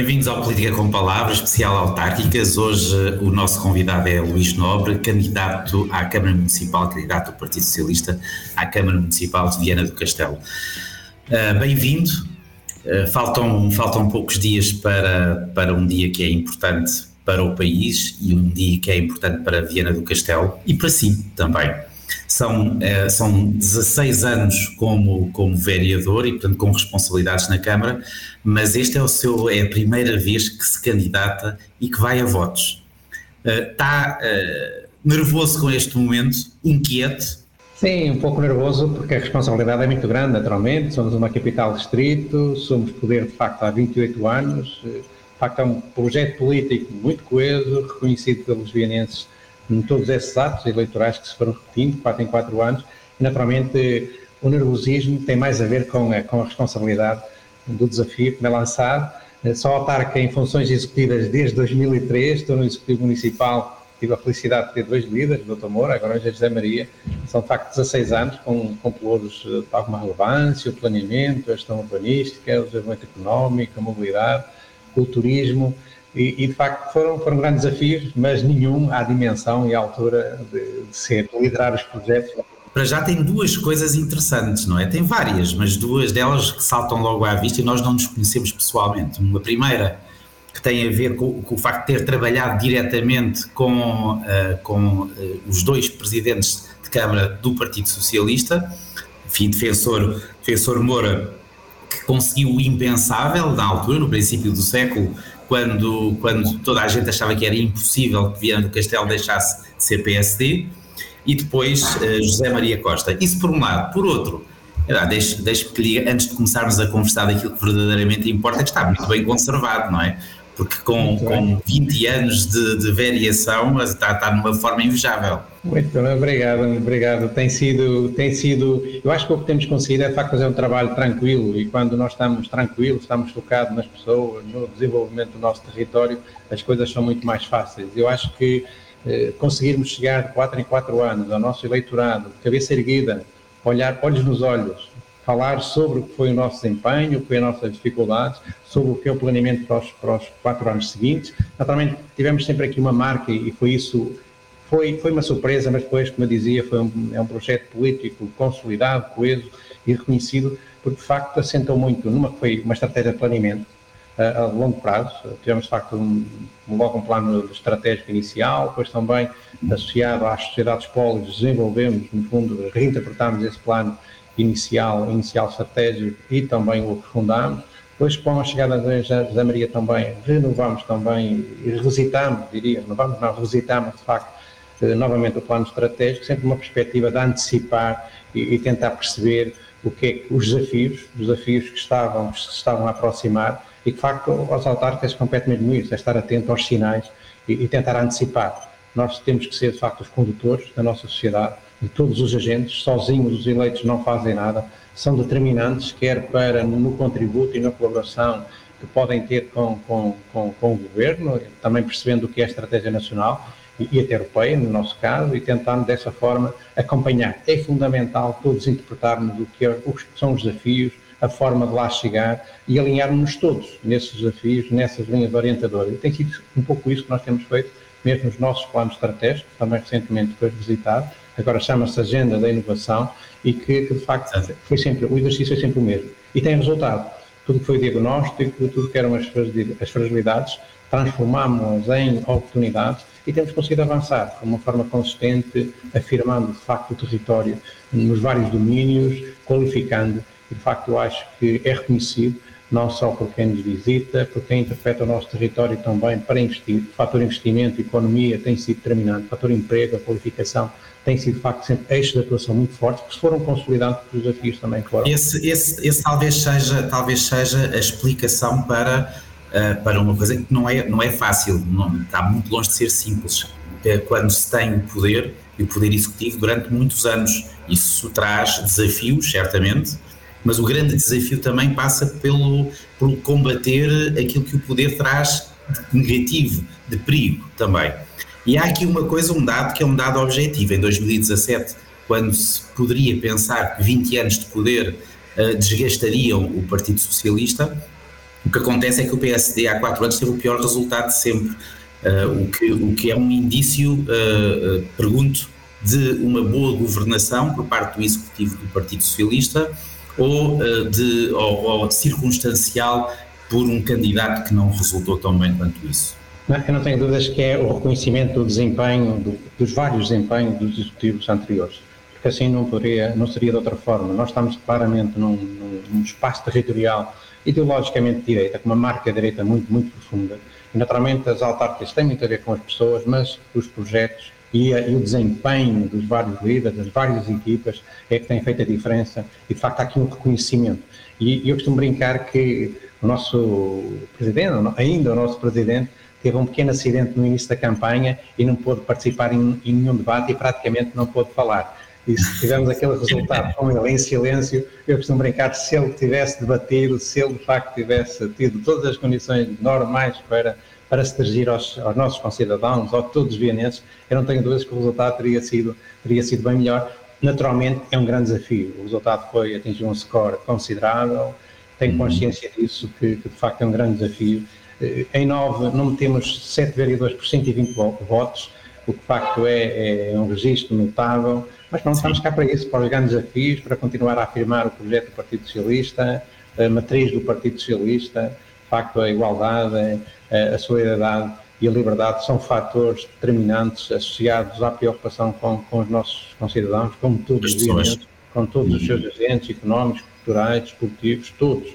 Bem-vindos ao Política com Palavras, especial autárquicas. Hoje o nosso convidado é Luís Nobre, candidato à Câmara Municipal, candidato do Partido Socialista à Câmara Municipal de Viana do Castelo. Uh, Bem-vindo. Uh, faltam, faltam poucos dias para, para um dia que é importante para o país e um dia que é importante para Viana do Castelo e para si também. São, eh, são 16 anos como, como vereador e, portanto, com responsabilidades na Câmara, mas este é, o seu, é a primeira vez que se candidata e que vai a votos. está uh, nervoso com este momento, inquieto? Sim, um pouco nervoso, porque a responsabilidade é muito grande, naturalmente. Somos uma capital distrito, somos poder de facto há 28 anos. De facto, é um projeto político muito coeso, reconhecido pelos vienenses em todos esses atos eleitorais que se foram repetindo, quatro em quatro anos, e naturalmente o nervosismo tem mais a ver com a, com a responsabilidade do desafio que me é lançado. Eh, só autarca em funções executivas desde 2003, estou no Executivo Municipal, tive a felicidade de ter dois líderes, o Dr. Moura, agora é José Maria, são de facto 16 anos com, com pelouros de alguma relevância, o planeamento, a gestão urbanística, o desenvolvimento económico, a mobilidade, o turismo, e, e, de facto foram, foram grandes desafios, mas nenhum à dimensão e à altura de, de ser, de liderar os projetos. Para já tem duas coisas interessantes, não é? Tem várias, mas duas delas que saltam logo à vista e nós não nos conhecemos pessoalmente. Uma primeira que tem a ver com, com o facto de ter trabalhado diretamente com, uh, com uh, os dois presidentes de Câmara do Partido Socialista, enfim, defensor, defensor Moura, que conseguiu o impensável na altura, no princípio do século, quando, quando toda a gente achava que era impossível que Viana do Castelo deixasse de ser PSD, e depois uh, José Maria Costa. Isso por um lado. Por outro, deixe-me deixe que lhe antes de começarmos a conversar daquilo que verdadeiramente importa, que está muito bem conservado, não é? Porque com, com 20 anos de, de variação está, está numa forma invejável. Muito bem, obrigado, obrigado. Tem sido, tem sido, eu acho que o que temos conseguido é de facto fazer um trabalho tranquilo e quando nós estamos tranquilos, estamos focados nas pessoas, no desenvolvimento do nosso território, as coisas são muito mais fáceis. Eu acho que eh, conseguirmos chegar de 4 em 4 anos ao nosso eleitorado, cabeça erguida, olhar olhos nos olhos, falar sobre o que foi o nosso desempenho, o que foi as nossas dificuldades, sobre o que é o planeamento para os, para os quatro anos seguintes. Naturalmente, tivemos sempre aqui uma marca e foi isso foi, foi uma surpresa, mas depois, como eu dizia, foi um, é um projeto político consolidado, coeso e reconhecido, porque de facto assentou muito numa que foi uma estratégia de planeamento a, a longo prazo. Tivemos de facto um, logo um plano estratégico inicial, depois também associado às sociedades polis, desenvolvemos, no fundo, reinterpretámos esse plano inicial, inicial estratégico e também o aprofundámos. Depois, com a chegada da Maria também, renovamos também e revisitamos, diria, renovamos, não, revisitamos de facto eh, novamente o plano estratégico, sempre uma perspectiva de antecipar e, e, tentar perceber o que é que os desafios, os desafios que estavam, que se estavam a aproximar e de facto, aos autarcas compete mesmo isso, é estar atento aos sinais e, e tentar antecipar. Nós temos que ser, de facto, os condutores da nossa sociedade, de todos os agentes, sozinhos os eleitos não fazem nada, são determinantes, quer para no contributo e na colaboração que podem ter com, com, com, com o governo, também percebendo o que é a estratégia nacional, e até europeia, no nosso caso, e tentando dessa forma acompanhar. É fundamental todos interpretarmos o que, é, o que são os desafios, a forma de lá chegar e alinharmos-nos todos nesses desafios, nessas linhas orientadoras. E tem sido um pouco isso que nós temos feito, mesmo nos nossos planos estratégicos, também recentemente foi visitado, agora chama-se Agenda da Inovação, e que, que, de facto foi sempre, o exercício é sempre o mesmo. E tem resultado. Tudo que foi diagnóstico, tudo que eram as fragilidades, transformámos-las em oportunidades e temos conseguido avançar de uma forma consistente, afirmando de facto o território nos vários domínios, qualificando e de facto eu acho que é reconhecido não só por quem nos visita, por quem interpreta o nosso território também para investir. O fator investimento, economia tem sido determinante, o fator emprego, a qualificação tem sido de facto sempre eixos de atuação muito fortes, que foram consolidados os desafios também foram. Esse, esse, esse talvez, seja, talvez seja a explicação para uh, para uma coisa que não é, não é fácil, não, está muito longe de ser simples. É quando se tem o poder e o poder executivo durante muitos anos, isso traz desafios, certamente, mas o grande desafio também passa pelo, pelo combater aquilo que o poder traz de negativo, de perigo também. E há aqui uma coisa, um dado que é um dado objetivo. Em 2017, quando se poderia pensar que 20 anos de poder uh, desgastariam o Partido Socialista, O que acontece é que o PSD há quatro anos teve o pior resultado de sempre, uh, o, que, o que é um indício, uh, pergunto, de uma boa governação por parte do Executivo do Partido Socialista ou, de, ou, ou circunstancial por um candidato que não resultou tão bem quanto isso? Eu não tenho dúvidas que é o reconhecimento do desempenho, do, dos vários desempenhos dos executivos anteriores, porque assim não, poderia, não seria de outra forma. Nós estamos claramente num, num espaço territorial ideologicamente de direita, com uma marca direita muito, muito profunda. E naturalmente as autárquicas têm muito a ver com as pessoas, mas os projetos e, a, e, o desempenho dos vários líderes, das várias equipas, é que tem feito a diferença e de facto há aqui um reconhecimento. E, e eu costumo brincar que o nosso presidente, ainda o nosso presidente, teve um pequeno acidente no início da campanha e não pôde participar em, em nenhum debate e praticamente não pôde falar. E se tivemos aquele resultado com ele em silêncio, eu costumo brincar, se ele tivesse debatido, se ele de facto tivesse tido todas as condições normais para, para se dirigir aos, aos nossos concidadãos, ou todos os vienenses, eu não tenho dúvidas que o resultado teria sido, teria sido bem melhor. Naturalmente é um grande desafio, o resultado foi atingir um score considerável, tenho uhum. consciência disso, que, que de facto é um grande desafio. Eh, em nove não temos 7 vereadores por 120 votos, o que de facto é, é um registro notável, mas não estamos cá para isso, para os grandes desafios, para continuar a afirmar o projeto do Partido Socialista, a matriz do Partido Socialista, facto a igualdade, a solidariedade e a liberdade são fatores determinantes associados à preocupação com, com os nossos concidadãos, como todos os com todos os seus agentes económicos, culturais, desportivos, todos.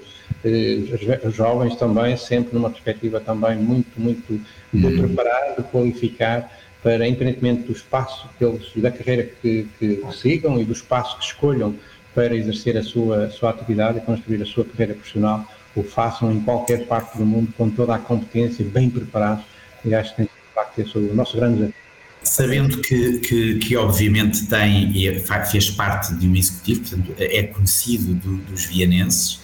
Eh, os jovens também, sempre numa perspectiva também muito, muito de uhum. preparar, de qualificar, para, independentemente do espaço que eles, da carreira que, que, que sigam e do espaço que escolham para exercer a sua, a sua atividade e construir a sua carreira profissional, o façam em qualquer parte do mundo com toda a competência, bem preparados, e acho que tem facto esse o nosso grande desafio. Sabendo que, que, que, obviamente tem e fez parte de um executivo, portanto é conhecido do, dos vianenses,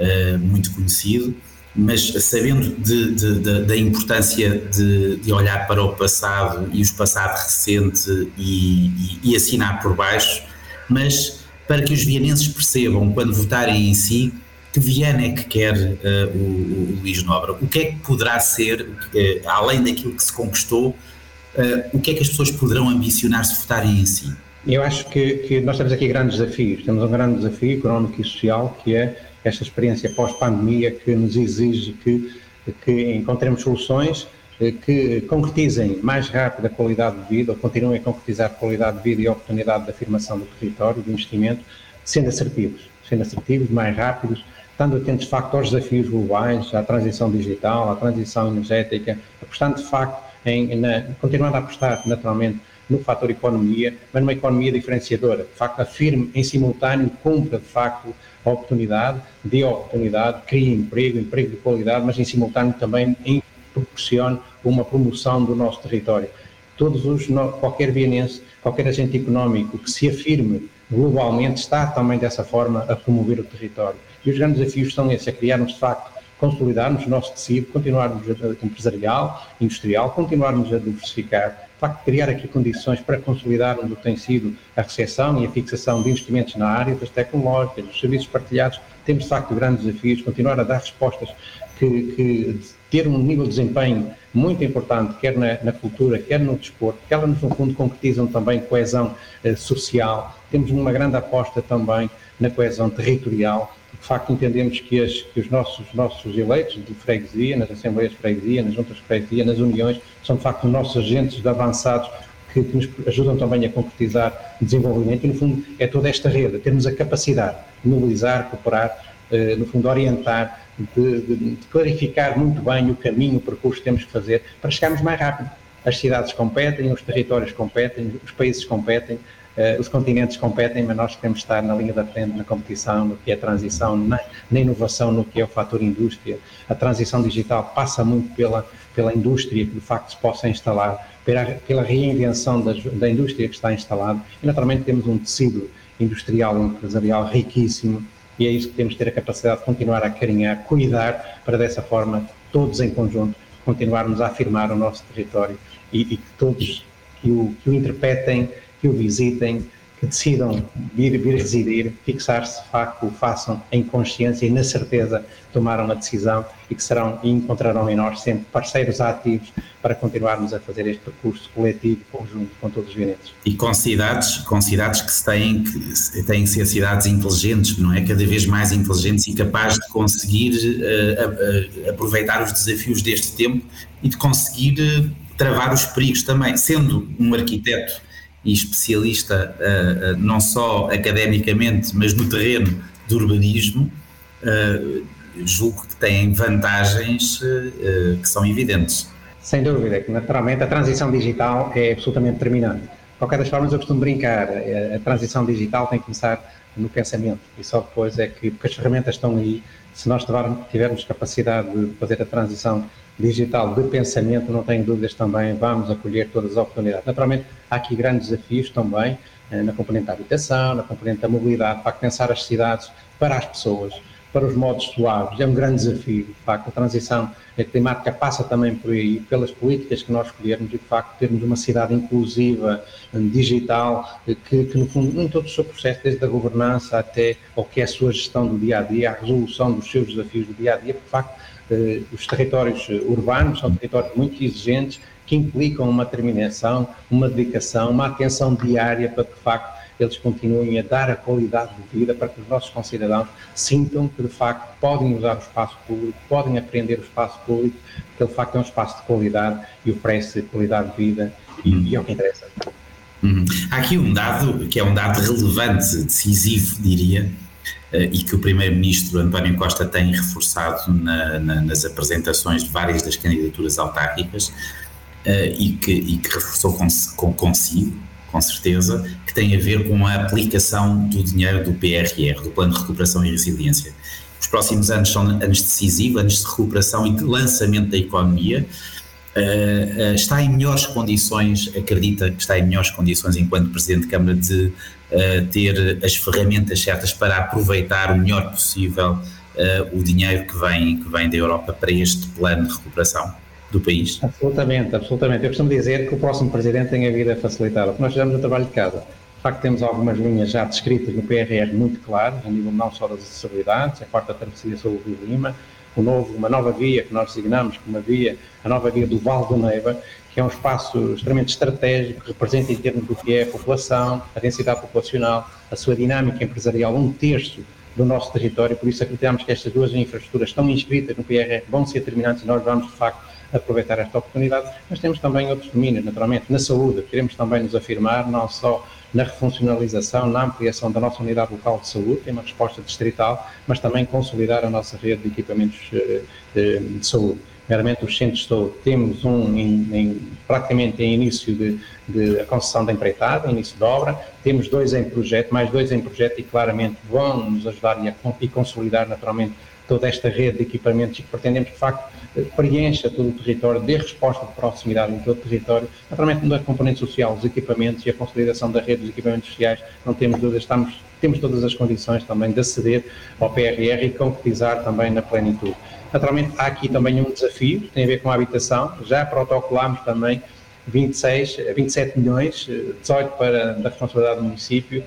uh, muito conhecido, mas sabendo de, de, de, da importância de, olhar para o passado e o passado recente e, e, e, assinar por baixo, mas para que os vianenses percebam, quando votarem em si, que Viana é que quer uh, o, o, Luís Nobre, o que é que poderá ser, uh, além daquilo que se conquistou, uh, o que é que as pessoas poderão ambicionar se votarem em si? Eu acho que, que nós temos aqui grandes desafios, temos um grande desafio económico e social, que é esta experiência pós-pandemia que nos exige que, que encontremos soluções que concretizem mais rápido a qualidade de vida, ou continuem a concretizar a qualidade de vida e a oportunidade de afirmação do território, de investimento, sendo assertivos, sendo assertivos, mais rápidos, estando atentos de facto aos desafios globais, à transição digital, à transição energética, apostando de facto em, na, continuando a apostar naturalmente no fator economia, mas numa economia diferenciadora, de facto afirme em simultâneo, cumpra de facto a oportunidade, dê oportunidade, crie emprego, emprego de qualidade, mas em simultâneo também proporcione uma promoção do nosso território. Todos os, qualquer vienense, qualquer agente económico que se afirme globalmente está também dessa forma a promover o território. E os grandes desafios são esses, é criarmos de facto consolidarmos o nosso tecido, continuarmos a empresarial, industrial, continuarmos a diversificar, de facto, criar aqui condições para consolidarmos o que tem sido a recepção e a fixação de investimentos na área das tecnológicas, dos serviços partilhados. Temos, de facto, grandes desafios, continuar a dar respostas que, que ter um nível de desempenho muito importante, quer na, na, cultura, quer no desporto, que elas, no fundo, concretizam também coesão eh, social. Temos uma grande aposta também na coesão territorial, de facto entendemos que, as, que os nossos, nossos eleitos de freguesia, nas assembleias de freguesia, nas juntas de freguesia, nas uniões, são de facto nossos agentes de avançados que, que, nos ajudam também a concretizar desenvolvimento e, no fundo, é toda esta rede, termos a capacidade de mobilizar, cooperar, eh, no fundo, orientar, de, de, de, clarificar muito bem o caminho, o percurso que temos que fazer para chegarmos mais rápido. As cidades competem, os territórios competem, os países competem, os continentes competem, mas nós queremos estar na linha da frente na competição, no que é transição, na, na, inovação, no que é o fator indústria. A transição digital passa muito pela, pela indústria que de facto se possa instalar, pela, pela reinvenção das, da indústria que está instalada e naturalmente temos um tecido industrial e empresarial riquíssimo e é isso que temos de ter a capacidade de continuar a carinhar, cuidar, para dessa forma, todos em conjunto, continuarmos a afirmar o nosso território e, e que todos que o, que o interpretem que o visitem, que decidam vir, vir residir, fixar-se de facto, o façam em consciência e na certeza tomaram a decisão e que serão e encontrarão em nós sempre parceiros ativos para continuarmos a fazer este percurso coletivo conjunto com todos os vientos. E com cidades, com cidades que têm que têm que ser cidades inteligentes, não é? Cada vez mais inteligentes e capazes de conseguir uh, uh, aproveitar os desafios deste tempo e de conseguir uh, travar os perigos também. Sendo um arquiteto e especialista uh, uh, não só academicamente, mas no terreno do urbanismo, uh, julgo que têm vantagens que são evidentes. Sem dúvida, que naturalmente a transição digital é absolutamente determinante. De qualquer das formas, eu costumo brincar, a transição digital tem que começar no pensamento e só depois é que, porque as ferramentas estão aí, se nós tivermos capacidade de fazer a transição digital de pensamento, não tenho dúvidas também, vamos acolher todas as oportunidades. Naturalmente, há aqui grandes desafios também eh, na componente da habitação, na componente da mobilidade, para pensar as cidades para as pessoas, para os modos suaves, é um grande desafio. De facto, a transição climática passa também por aí, pelas políticas que nós escolhermos e, de facto, termos uma cidade inclusiva, eh, digital, eh, que, que no fundo, em todo o seu processo, desde a governança até o que é a sua gestão do dia a dia, a resolução dos seus desafios do dia a dia, de facto, eh, os territórios urbanos são territórios muito exigentes que implicam uma determinação, uma dedicação, uma atenção diária para de facto, eles continuem a dar a qualidade de vida para que os nossos concidadãos sintam que, de facto, podem usar o espaço público, podem aprender o espaço público, que, de facto, é um espaço de qualidade e oferece qualidade de vida e, e é o que interessa. Uhum. Há aqui um dado que é um dado relevante, decisivo, diria, eh, e que o Primeiro-Ministro António Costa tem reforçado na, na, nas apresentações de várias das candidaturas autárquicas eh, e, que, e que reforçou com, com, consigo, com certeza, que tem a ver com a aplicação do dinheiro do PRR, do Plano de Recuperação e Resiliência. Os próximos anos são anos decisivos, anos de recuperação e de lançamento da economia. Uh, uh, está em melhores condições, acredita que está em melhores condições enquanto Presidente de Câmara de uh, ter as ferramentas certas para aproveitar o melhor possível o dinheiro que vem, que vem da Europa para este plano de recuperação do país? Absolutamente, absolutamente. Eu costumo dizer que o próximo Presidente tem a vida facilitada, porque nós fizemos o trabalho de casa. De facto, temos algumas linhas já descritas no PRR muito claras, a nível não só das acessibilidades, a quarta travessia sobre o Rio Lima, o novo, uma nova via que nós designamos como uma via, a nova via do Val do Neiva, que é um espaço extremamente estratégico, que representa em termos do que é a população, a densidade populacional, a sua dinâmica empresarial, um terço do nosso território, por isso acreditamos que estas duas infraestruturas estão inscritas no PRR, vão ser determinantes e nós vamos, de facto, aproveitar esta oportunidade, mas temos também outros domínios, naturalmente, na saúde, queremos também nos afirmar, não só na refuncionalização, na ampliação da nossa unidade local de saúde, tem uma resposta distrital, mas também consolidar a nossa rede de equipamentos eh, de, de saúde. Meramente os centros de saúde. Temos um em, em, praticamente em início de, de a concessão da empreitada, início de obra, temos dois em projeto, mais dois em projeto e claramente vão nos ajudar e, a, e consolidar naturalmente toda esta rede de equipamentos e que pretendemos, de facto, preencha todo o território, dê resposta de proximidade em todo o território, naturalmente da componente social, os equipamentos e a consolidação da rede dos equipamentos sociais, não temos dúvidas, estamos, temos todas as condições também de aceder ao PRR e concretizar também na plenitude. Naturalmente, há aqui também um desafio, que tem a ver com a habitação, já protocolámos também 26, 27 milhões, 18 para da responsabilidade do município,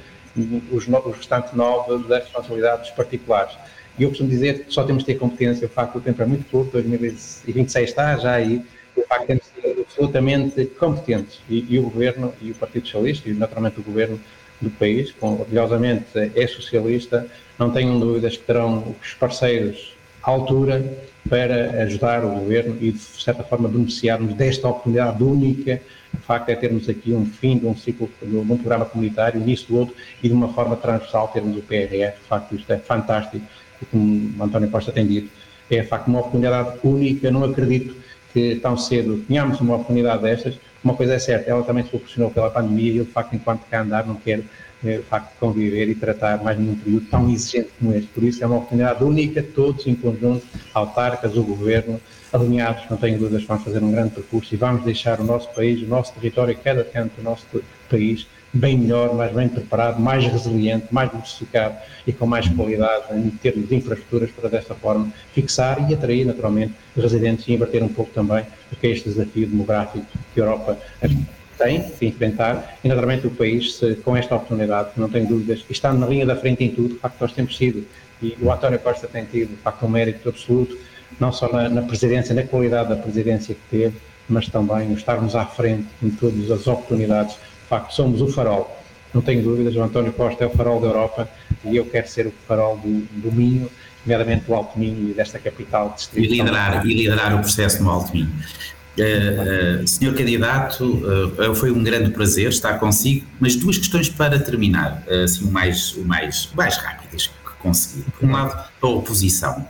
os, os restantes 9 da responsabilidade dos particulares. E eu costumo dizer que só temos de ter competência, o facto do tempo é muito curto, 2026 está já aí, o facto de de ser absolutamente competentes. E, e, o Governo, e o Partido Socialista, e naturalmente o Governo do país, com, orgulhosamente é socialista, não tenham dúvidas que terão os parceiros à altura para ajudar o Governo e, de certa forma, beneficiarmos desta oportunidade única. O facto é termos aqui um fim de um ciclo, de um programa comunitário, início do outro, e de uma forma transversal termos o PRR. De facto, isto é fantástico como o António Costa tem dito, é de facto uma oportunidade única, não acredito que tão cedo tenhamos uma oportunidade destas, uma coisa é certa, ela também se proporcionou pela pandemia e eu de facto enquanto cá andar não quero eh, de facto conviver e tratar mais num período tão exigente como este, por isso é uma oportunidade única, todos em conjunto, autarcas, o Governo, alinhados, não tenho dúvidas, vamos fazer um grande percurso e vamos deixar o nosso país, o nosso território, cada canto do nosso país bem melhor, mais bem preparado, mais resiliente, mais diversificado e com mais qualidade em termos de infraestruturas para desta forma fixar e atrair naturalmente residentes e inverter um pouco também o que é este desafio demográfico que a Europa tem que enfrentar e naturalmente o país, se, com esta oportunidade, não tenho dúvidas, está na linha da frente em tudo, de facto nós temos sido, e o António Costa tem tido, de facto, um mérito absoluto, não só na, na presidência, na qualidade da presidência que teve, mas também estarmos à frente em todas as oportunidades. Facto, somos o farol. Não tenho dúvidas, o António Costa é o farol da Europa e eu quero ser o farol do, do Minho, nomeadamente do Alto Minho e desta capital. E liderar, e liderar o processo no Alto Minho. Uh, uh, senhor candidato, uh, foi um grande prazer estar consigo, mas duas questões para terminar, assim, o mais, o mais, mais rápidas que conseguir. Por um lado, a oposição.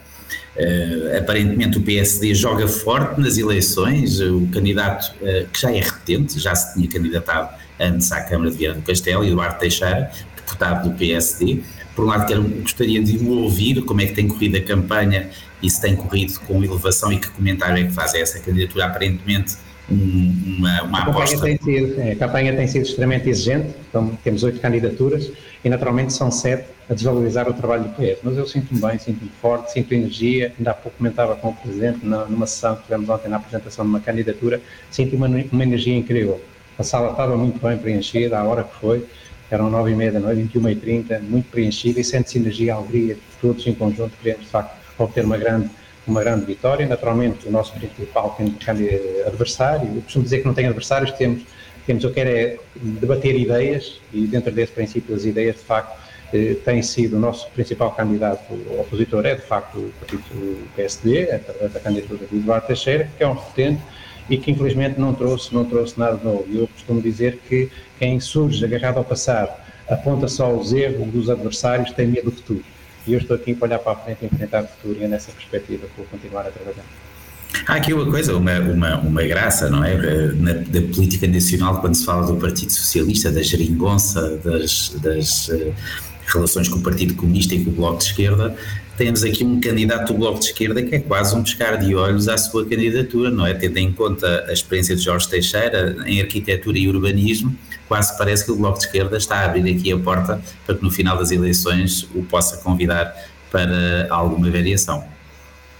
Aparentemente o PSD joga forte nas eleições, o candidato que já é repetente, já se tinha candidatado antes à Câmara de Vieira do Castelo, Eduardo Teixeira, deputado do PSD. Por um lado, quero, gostaria de o ouvir, como é que tem corrido a campanha e se tem corrido com elevação e que comentário é que faz essa candidatura, aparentemente um, uma, uma a aposta. Tem sido, a campanha tem sido extremamente exigente, então, temos oito candidaturas e naturalmente são sete a desvalorizar o trabalho do PS. Mas eu sinto-me bem, sinto-me forte, sinto energia. Ainda há pouco comentava com o Presidente numa sessão que tivemos ontem na apresentação de uma candidatura, sinto uma, uma energia incrível. A sala estava muito bem preenchida, à hora que foi, eram nove e meia da noite, 21 e 30 muito preenchida e sente-se energia, alegria, todos em conjunto queremos de facto obter uma grande uma grande vitória. Naturalmente, o nosso principal adversário, eu costumo dizer que não tem adversários, temos, temos. Eu quero é debater ideias e dentro desse princípio das ideias, de facto, eh, tem sido o nosso principal candidato opositor, é de facto o partido PSD, da candidatura de Eduardo Teixeira, que é um repetente e que infelizmente não trouxe, não trouxe nada novo. Eu costumo dizer que quem surge agarrado ao passado aponta só os erros dos adversários, tem medo do futuro. E eu estou aqui para olhar para a frente e enfrentar o futuro e é nessa perspectiva que vou continuar a trabalhar. Há aqui uma coisa, uma, uma, uma graça, não é? Na, da política nacional, quando se fala do Partido Socialista, da geringonça, das, das uh, relações com o Partido Comunista e com o Bloco de Esquerda, temos aqui um candidato do Bloco de Esquerda que é quase um pescar de olhos à sua candidatura, não é? Tendo em conta a experiência de Jorge Teixeira em arquitetura e urbanismo, quase parece que o Bloco de Esquerda está a abrir aqui a porta para que no final das eleições o possa convidar para alguma variação.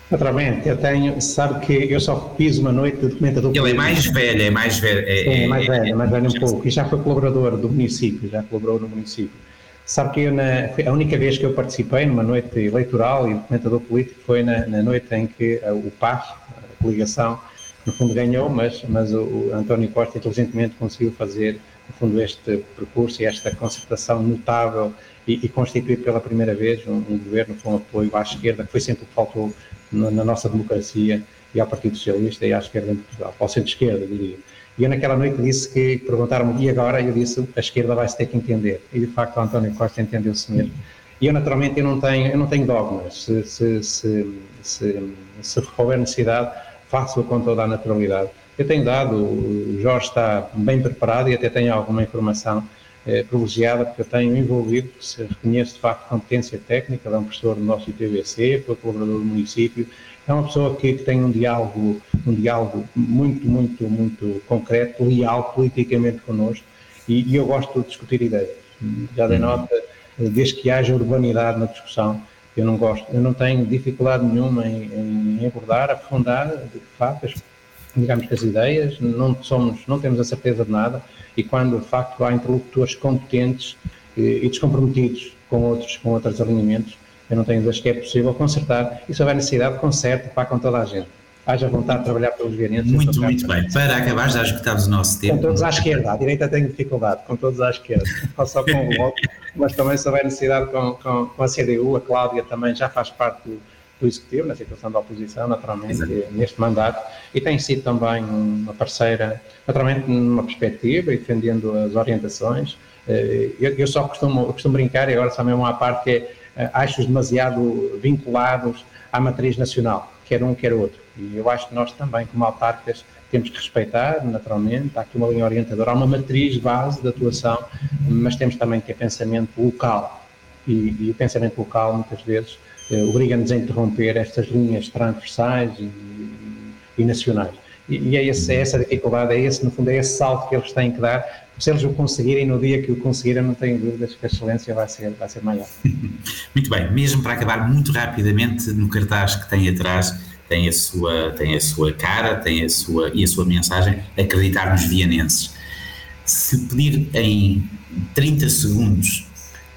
Naturalmente, eu tenho, sabe que eu só fiz uma noite de documentador. Ele é mais velho, é mais velho. É, Sim, é mais velho, é, é mais velho um pouco, e já foi colaborador do município, já colaborou no município. Sabe que eu, na, a única vez que eu participei numa noite eleitoral e documentador político foi na, na noite em que a, o PAS, a coligação, no fundo ganhou, mas, mas o, o António Costa inteligentemente conseguiu fazer no fundo, este percurso e esta concertação notável e, e constituir pela primeira vez um, um, governo com apoio à esquerda, que foi sempre o que faltou na, na, nossa democracia e ao Partido Socialista e à esquerda em Portugal, ao centro-esquerda, diria. E eu naquela noite disse que, perguntaram-me, e agora? Eu disse, a esquerda vai-se ter que entender. E de facto o António Costa entendeu-se mesmo. E eu naturalmente eu não tenho, eu não tenho dogmas. Se, se, se, se, se houver necessidade, faço-a com toda a naturalidade. Eu tenho dado, o Jorge está bem preparado e até tenho alguma informação eh, privilegiada, porque eu tenho envolvido, se reconheço de facto competência técnica, é um professor do nosso IPVC, foi colaborador do município, é uma pessoa que, que, tem um diálogo, um diálogo muito, muito, muito concreto, leal politicamente connosco, e, e eu gosto de discutir ideias. Já dei uhum. nota, desde que haja urbanidade na discussão, eu não gosto, eu não tenho dificuldade nenhuma em, em abordar, aprofundar, de facto, digamos que as ideias, não somos, não temos a certeza de nada e quando de facto há interlocutores competentes e, eh, e descomprometidos com outros, com outros alinhamentos, eu não tenho dúvidas que é possível consertar e se houver necessidade, conserte para com toda a gente. Haja vontade de trabalhar pelos viarenses. Muito, muito bem. Para acabar, já esgotámos o nosso tempo. Com todos à esquerda, à direita tenho dificuldade, com todos à esquerda, não só com o Bloco, mas também se houver necessidade com, com, com a CDU, a Cláudia também já faz parte do, do Executivo, na situação da oposição, naturalmente, neste mandato, e tem sido também uma parceira, naturalmente, numa perspectiva e defendendo as orientações. Eh, eu, eu só costumo, costumo brincar, e agora só mesmo uma parte, que é, eh, acho-os demasiado vinculados à matriz nacional, quer um, quer outro. E eu acho que nós também, como autarcas, temos que respeitar, naturalmente, há aqui uma linha orientadora, há uma matriz base de atuação, mas temos também que ter pensamento local. E, e o pensamento local, muitas vezes, obriga-nos a interromper estas linhas transversais e, e nacionais. E, e é, esse, é, essa dificuldade, é esse, no fundo, é esse salto que eles têm que dar. Se eles o conseguirem, no dia que o conseguirem, não tenho dúvidas que a excelência vai ser, vai ser maior. Muito bem, mesmo para acabar muito rapidamente, no cartaz que tem atrás, tem a sua, tem a sua cara tem a sua, e a sua mensagem, acreditar nos vianenses. se pedir em 30 segundos,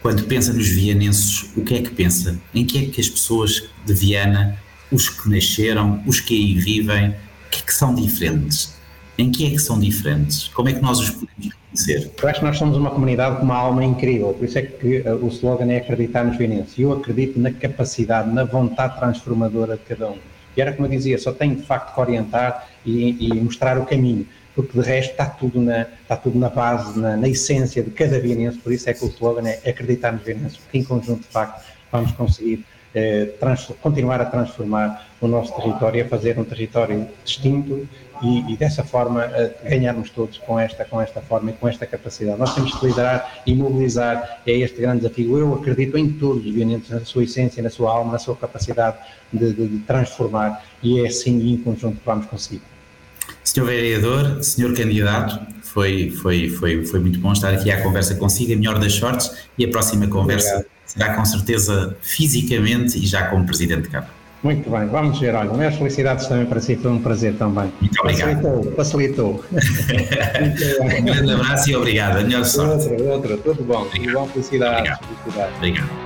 quando pensa nos vianenses, o que é que pensa? Em que é que as pessoas de Viana, os que nasceram, os que aí vivem, o que é que são diferentes? Em que é que são diferentes? Como é que nós os podemos conhecer? Eu acho que nós somos uma comunidade com uma alma incrível, por isso é que uh, o slogan é acreditar nos vianenses. Eu acredito na capacidade, na vontade transformadora de cada um. E era como eu dizia, só tenho de facto que orientar e, e mostrar o caminho porque de resto está tudo na, está tudo na base, na, na essência de cada vienense, por isso é que o slogan é acreditar nos vienenses, porque em conjunto, de facto, vamos conseguir eh, continuar a transformar o nosso território, a fazer um território distinto e, e dessa forma eh, ganharmos todos com esta, com esta forma e com esta capacidade. Nós temos que liderar e mobilizar é este grande desafio. Eu acredito em todos os vienenses, na sua essência, na sua alma, na sua capacidade de, de, de transformar e é assim em conjunto que vamos conseguir. Senhor vereador, senhor candidato, foi, foi, foi, foi muito bom estar aqui à conversa consigo, a melhor das sortes e a próxima conversa Obrigado. será com certeza fisicamente e já como Presidente de Câmara. Muito bem, vamos ver. Olha, minhas felicidades também para si, foi um prazer também. Muito obrigado. Facilitou, facilitou. um grande abraço e obrigado. A melhor sorte. Outra, outra, tudo bom. Obrigado. Tudo bom, felicidades. Obrigado. felicidades. obrigado.